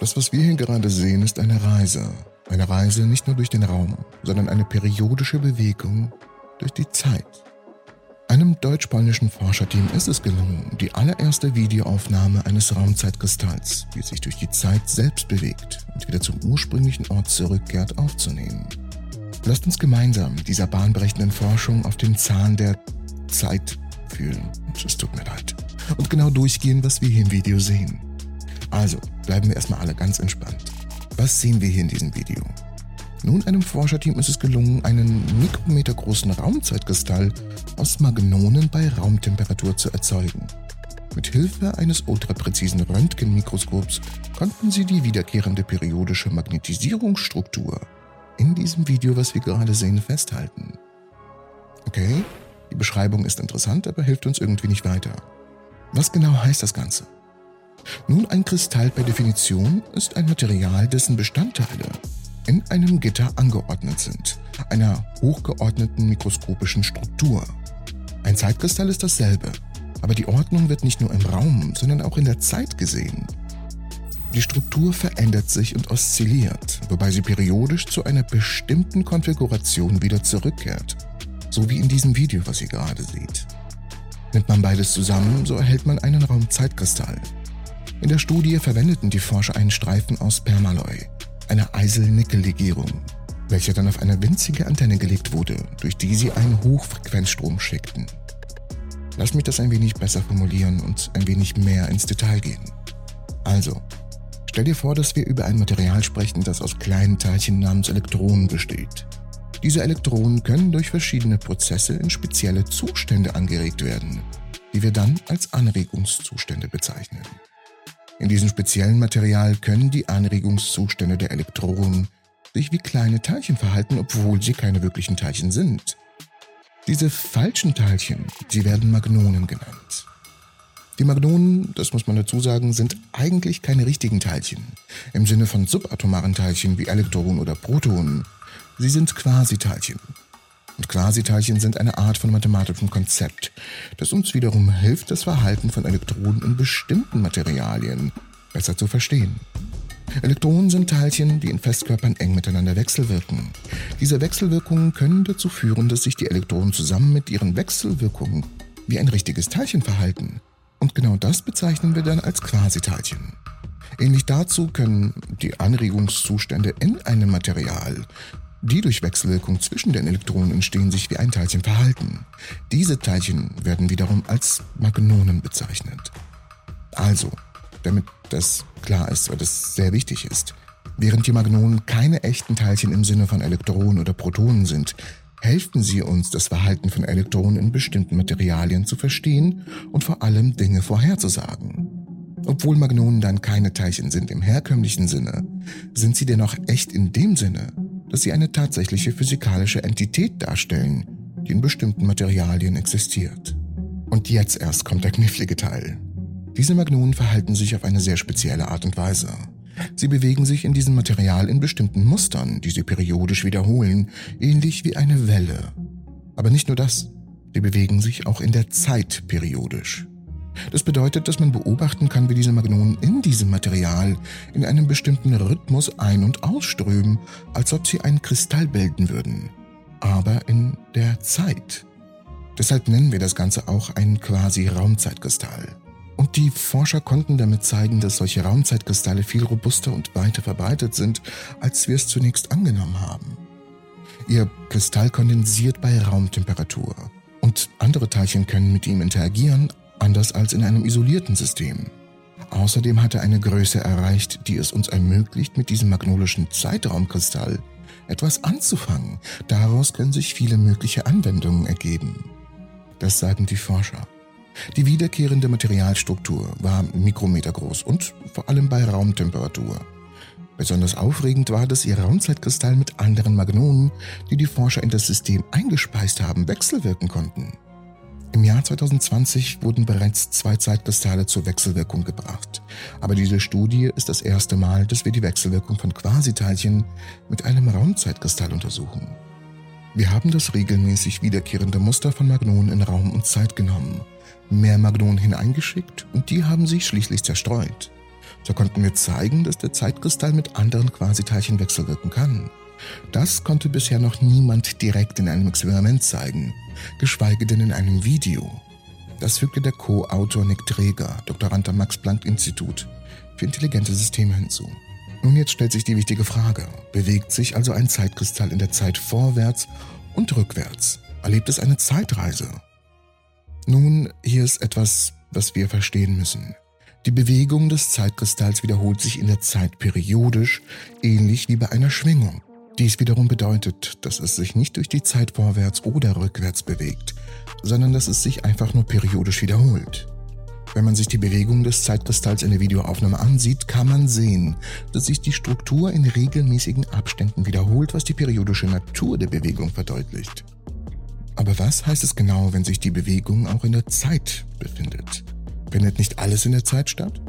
Das, was wir hier gerade sehen, ist eine Reise. Eine Reise nicht nur durch den Raum, sondern eine periodische Bewegung durch die Zeit. Einem deutsch-polnischen Forscherteam ist es gelungen, die allererste Videoaufnahme eines Raumzeitkristalls, wie sich durch die Zeit selbst bewegt und wieder zum ursprünglichen Ort zurückkehrt, aufzunehmen. Lasst uns gemeinsam dieser bahnbrechenden Forschung auf den Zahn der Zeit fühlen. Es tut mir leid. Und genau durchgehen, was wir hier im Video sehen. Also, bleiben wir erstmal alle ganz entspannt. Was sehen wir hier in diesem Video? Nun, einem Forscherteam ist es gelungen, einen mikrometergroßen Raumzeitkristall aus Magnonen bei Raumtemperatur zu erzeugen. Mit Hilfe eines ultrapräzisen Röntgenmikroskops konnten sie die wiederkehrende periodische Magnetisierungsstruktur in diesem Video, was wir gerade sehen, festhalten. Okay, die Beschreibung ist interessant, aber hilft uns irgendwie nicht weiter. Was genau heißt das Ganze? Nun, ein Kristall per Definition ist ein Material, dessen Bestandteile in einem Gitter angeordnet sind, einer hochgeordneten mikroskopischen Struktur. Ein Zeitkristall ist dasselbe, aber die Ordnung wird nicht nur im Raum, sondern auch in der Zeit gesehen. Die Struktur verändert sich und oszilliert, wobei sie periodisch zu einer bestimmten Konfiguration wieder zurückkehrt, so wie in diesem Video, was ihr gerade seht. Nimmt man beides zusammen, so erhält man einen Raumzeitkristall. In der Studie verwendeten die Forscher einen Streifen aus Permaloy, einer Eisel-Nickel-Legierung, welcher dann auf eine winzige Antenne gelegt wurde, durch die sie einen Hochfrequenzstrom schickten. Lass mich das ein wenig besser formulieren und ein wenig mehr ins Detail gehen. Also, stell dir vor, dass wir über ein Material sprechen, das aus kleinen Teilchen namens Elektronen besteht. Diese Elektronen können durch verschiedene Prozesse in spezielle Zustände angeregt werden, die wir dann als Anregungszustände bezeichnen. In diesem speziellen Material können die Anregungszustände der Elektronen sich wie kleine Teilchen verhalten, obwohl sie keine wirklichen Teilchen sind. Diese falschen Teilchen, sie werden Magnonen genannt. Die Magnonen, das muss man dazu sagen, sind eigentlich keine richtigen Teilchen, im Sinne von subatomaren Teilchen wie Elektronen oder Protonen. Sie sind Quasiteilchen, und Quasiteilchen sind eine Art von mathematischem Konzept, das uns wiederum hilft, das Verhalten von Elektronen in bestimmten Materialien besser zu verstehen. Elektronen sind Teilchen, die in Festkörpern eng miteinander wechselwirken. Diese Wechselwirkungen können dazu führen, dass sich die Elektronen zusammen mit ihren Wechselwirkungen wie ein richtiges Teilchen verhalten. Und genau das bezeichnen wir dann als Quasiteilchen. Ähnlich dazu können die Anregungszustände in einem Material die durch Wechselwirkung zwischen den Elektronen entstehen, sich wie ein Teilchen verhalten. Diese Teilchen werden wiederum als Magnonen bezeichnet. Also, damit das klar ist, weil das sehr wichtig ist, während die Magnonen keine echten Teilchen im Sinne von Elektronen oder Protonen sind, helfen sie uns, das Verhalten von Elektronen in bestimmten Materialien zu verstehen und vor allem Dinge vorherzusagen. Obwohl Magnonen dann keine Teilchen sind im herkömmlichen Sinne, sind sie dennoch echt in dem Sinne, dass sie eine tatsächliche physikalische Entität darstellen, die in bestimmten Materialien existiert. Und jetzt erst kommt der knifflige Teil. Diese Magnonen verhalten sich auf eine sehr spezielle Art und Weise. Sie bewegen sich in diesem Material in bestimmten Mustern, die sie periodisch wiederholen, ähnlich wie eine Welle. Aber nicht nur das, sie bewegen sich auch in der Zeit periodisch. Das bedeutet, dass man beobachten kann, wie diese Magnonen in diesem Material in einem bestimmten Rhythmus ein- und ausströmen, als ob sie einen Kristall bilden würden. Aber in der Zeit. Deshalb nennen wir das Ganze auch einen quasi Raumzeitkristall. Und die Forscher konnten damit zeigen, dass solche Raumzeitkristalle viel robuster und weiter verbreitet sind, als wir es zunächst angenommen haben. Ihr Kristall kondensiert bei Raumtemperatur und andere Teilchen können mit ihm interagieren, anders als in einem isolierten System. Außerdem hat er eine Größe erreicht, die es uns ermöglicht, mit diesem magnolischen Zeitraumkristall etwas anzufangen. Daraus können sich viele mögliche Anwendungen ergeben. Das sagen die Forscher. Die wiederkehrende Materialstruktur war mikrometergroß und vor allem bei Raumtemperatur. Besonders aufregend war, dass ihr Raumzeitkristall mit anderen Magnonen, die die Forscher in das System eingespeist haben, wechselwirken konnten. Im Jahr 2020 wurden bereits zwei Zeitkristalle zur Wechselwirkung gebracht. Aber diese Studie ist das erste Mal, dass wir die Wechselwirkung von Quasiteilchen mit einem Raumzeitkristall untersuchen. Wir haben das regelmäßig wiederkehrende Muster von Magnonen in Raum und Zeit genommen, mehr Magnonen hineingeschickt und die haben sich schließlich zerstreut. So konnten wir zeigen, dass der Zeitkristall mit anderen Quasiteilchen wechselwirken kann. Das konnte bisher noch niemand direkt in einem Experiment zeigen, geschweige denn in einem Video. Das fügte der Co-Autor Nick Träger, Doktorand am Max-Planck-Institut für intelligente Systeme hinzu. Nun jetzt stellt sich die wichtige Frage, bewegt sich also ein Zeitkristall in der Zeit vorwärts und rückwärts? Erlebt es eine Zeitreise? Nun, hier ist etwas, was wir verstehen müssen. Die Bewegung des Zeitkristalls wiederholt sich in der Zeit periodisch, ähnlich wie bei einer Schwingung. Dies wiederum bedeutet, dass es sich nicht durch die Zeit vorwärts oder rückwärts bewegt, sondern dass es sich einfach nur periodisch wiederholt. Wenn man sich die Bewegung des Zeitkristalls in der Videoaufnahme ansieht, kann man sehen, dass sich die Struktur in regelmäßigen Abständen wiederholt, was die periodische Natur der Bewegung verdeutlicht. Aber was heißt es genau, wenn sich die Bewegung auch in der Zeit befindet? Findet nicht alles in der Zeit statt?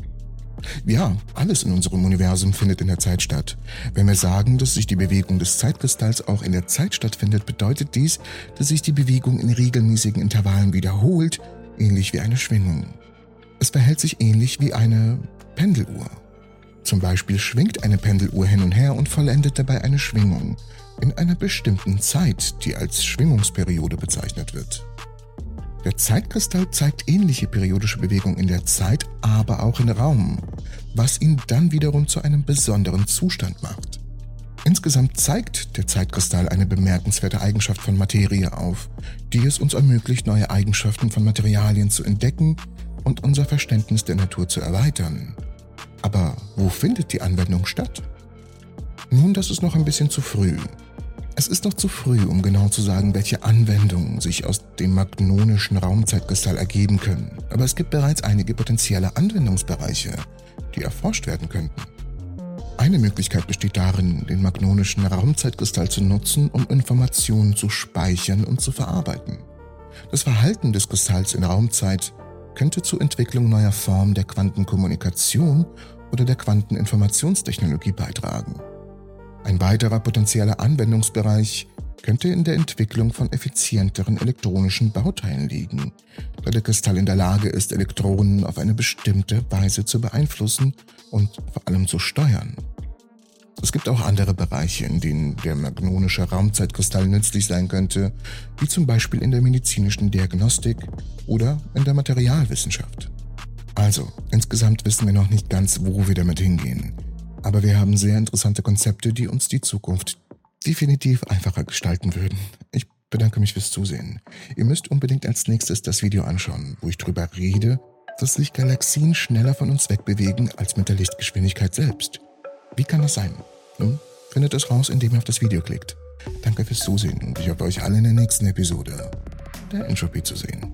Ja, alles in unserem Universum findet in der Zeit statt. Wenn wir sagen, dass sich die Bewegung des Zeitkristalls auch in der Zeit stattfindet, bedeutet dies, dass sich die Bewegung in regelmäßigen Intervallen wiederholt, ähnlich wie eine Schwingung. Es verhält sich ähnlich wie eine Pendeluhr. Zum Beispiel schwingt eine Pendeluhr hin und her und vollendet dabei eine Schwingung in einer bestimmten Zeit, die als Schwingungsperiode bezeichnet wird. Der Zeitkristall zeigt ähnliche periodische Bewegungen in der Zeit, aber auch in Raum, was ihn dann wiederum zu einem besonderen Zustand macht. Insgesamt zeigt der Zeitkristall eine bemerkenswerte Eigenschaft von Materie auf, die es uns ermöglicht, neue Eigenschaften von Materialien zu entdecken und unser Verständnis der Natur zu erweitern. Aber wo findet die Anwendung statt? Nun, das ist noch ein bisschen zu früh. Es ist noch zu früh, um genau zu sagen, welche Anwendungen sich aus dem magnonischen Raumzeitkristall ergeben können, aber es gibt bereits einige potenzielle Anwendungsbereiche, die erforscht werden könnten. Eine Möglichkeit besteht darin, den magnonischen Raumzeitkristall zu nutzen, um Informationen zu speichern und zu verarbeiten. Das Verhalten des Kristalls in Raumzeit könnte zur Entwicklung neuer Formen der Quantenkommunikation oder der Quanteninformationstechnologie beitragen. Ein weiterer potenzieller Anwendungsbereich könnte in der Entwicklung von effizienteren elektronischen Bauteilen liegen, da der Kristall in der Lage ist, Elektronen auf eine bestimmte Weise zu beeinflussen und vor allem zu steuern. Es gibt auch andere Bereiche, in denen der magnonische Raumzeitkristall nützlich sein könnte, wie zum Beispiel in der medizinischen Diagnostik oder in der Materialwissenschaft. Also, insgesamt wissen wir noch nicht ganz, wo wir damit hingehen. Aber wir haben sehr interessante Konzepte, die uns die Zukunft definitiv einfacher gestalten würden. Ich bedanke mich fürs Zusehen. Ihr müsst unbedingt als nächstes das Video anschauen, wo ich darüber rede, dass sich Galaxien schneller von uns wegbewegen als mit der Lichtgeschwindigkeit selbst. Wie kann das sein? Nun, findet es raus, indem ihr auf das Video klickt. Danke fürs Zusehen und ich hoffe euch alle in der nächsten Episode der Entropy zu sehen.